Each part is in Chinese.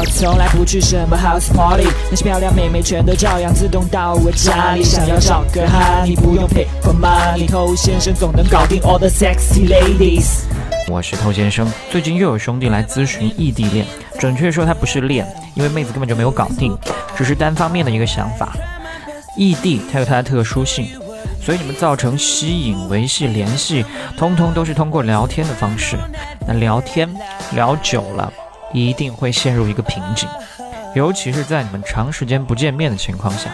我从来不去什么 house party，那些漂亮妹妹全都照样自动到我家里。想要找个哈，你不用 pay for money，偷先生总能搞定 all the sexy ladies。我是偷先生，最近又有兄弟来咨询异地恋，准确说他不是恋，因为妹子根本就没有搞定，只是单方面的一个想法。异地它有它的特殊性，所以你们造成吸引、维系联系，通通都是通过聊天的方式。那聊天聊久了，一定会陷入一个瓶颈，尤其是在你们长时间不见面的情况下。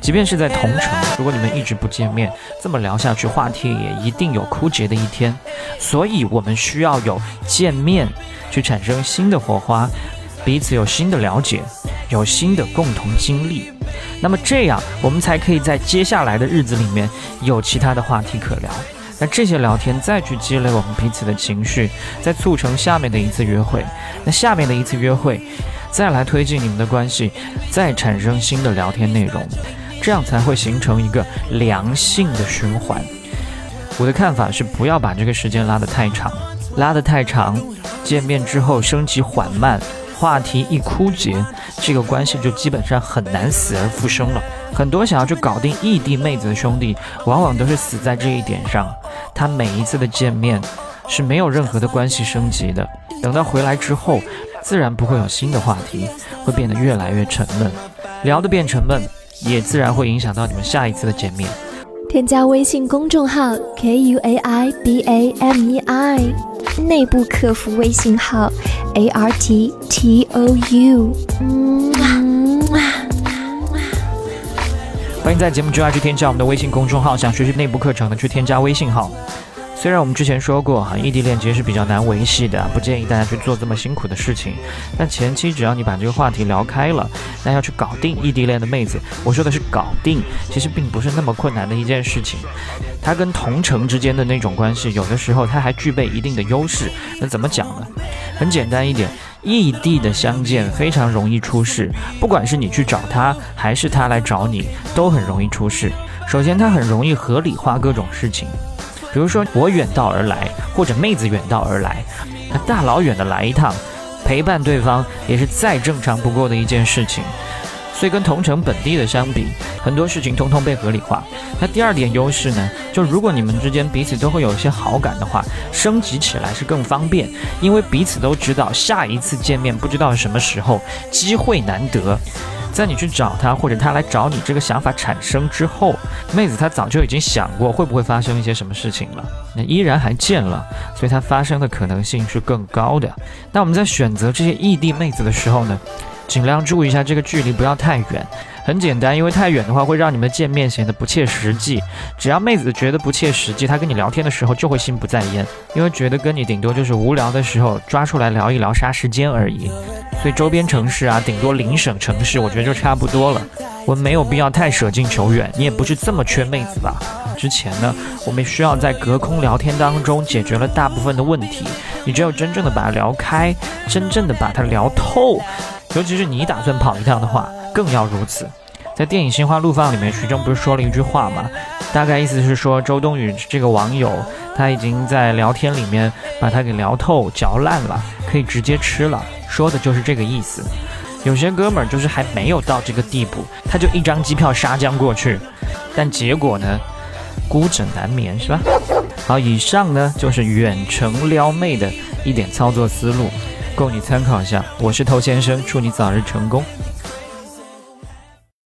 即便是在同城，如果你们一直不见面，这么聊下去，话题也一定有枯竭的一天。所以，我们需要有见面，去产生新的火花，彼此有新的了解，有新的共同经历。那么这样，我们才可以在接下来的日子里面有其他的话题可聊。那这些聊天再去积累我们彼此的情绪，再促成下面的一次约会。那下面的一次约会，再来推进你们的关系，再产生新的聊天内容。这样才会形成一个良性的循环。我的看法是，不要把这个时间拉得太长，拉得太长，见面之后升级缓慢，话题一枯竭，这个关系就基本上很难死而复生了。很多想要去搞定异地妹子的兄弟，往往都是死在这一点上。他每一次的见面是没有任何的关系升级的，等到回来之后，自然不会有新的话题，会变得越来越沉闷，聊得变沉闷。也自然会影响到你们下一次的见面。添加微信公众号 k u a i b a m e i，内部客服微信号 a r t t o u。嗯欢迎在节目之外去添加我们的微信公众号，想学习内部课程的去添加微信号。虽然我们之前说过哈，异地恋其实是比较难维系的，不建议大家去做这么辛苦的事情。但前期只要你把这个话题聊开了，那要去搞定异地恋的妹子，我说的是搞定，其实并不是那么困难的一件事情。它跟同城之间的那种关系，有的时候它还具备一定的优势。那怎么讲呢？很简单一点，异地的相见非常容易出事，不管是你去找他，还是他来找你，都很容易出事。首先，他很容易合理化各种事情。比如说我远道而来，或者妹子远道而来，他大老远的来一趟，陪伴对方也是再正常不过的一件事情。所以跟同城本地的相比，很多事情通通被合理化。那第二点优势呢，就如果你们之间彼此都会有一些好感的话，升级起来是更方便，因为彼此都知道下一次见面不知道什么时候，机会难得。在你去找他，或者他来找你，这个想法产生之后，妹子她早就已经想过会不会发生一些什么事情了，那依然还见了，所以它发生的可能性是更高的。那我们在选择这些异地妹子的时候呢，尽量注意一下这个距离不要太远。很简单，因为太远的话会让你们见面显得不切实际。只要妹子觉得不切实际，她跟你聊天的时候就会心不在焉，因为觉得跟你顶多就是无聊的时候抓出来聊一聊杀时间而已。所以周边城市啊，顶多邻省城市，我觉得就差不多了。我们没有必要太舍近求远，你也不是这么缺妹子吧？之前呢，我们需要在隔空聊天当中解决了大部分的问题。你只有真正的把它聊开，真正的把它聊透，尤其是你打算跑一趟的话。更要如此，在电影《心花怒放》里面，徐峥不是说了一句话吗？大概意思是说，周冬雨这个网友，他已经在聊天里面把他给聊透、嚼烂了，可以直接吃了。说的就是这个意思。有些哥们儿就是还没有到这个地步，他就一张机票杀将过去，但结果呢，孤枕难眠，是吧？好，以上呢就是远程撩妹的一点操作思路，供你参考一下。我是头先生，祝你早日成功。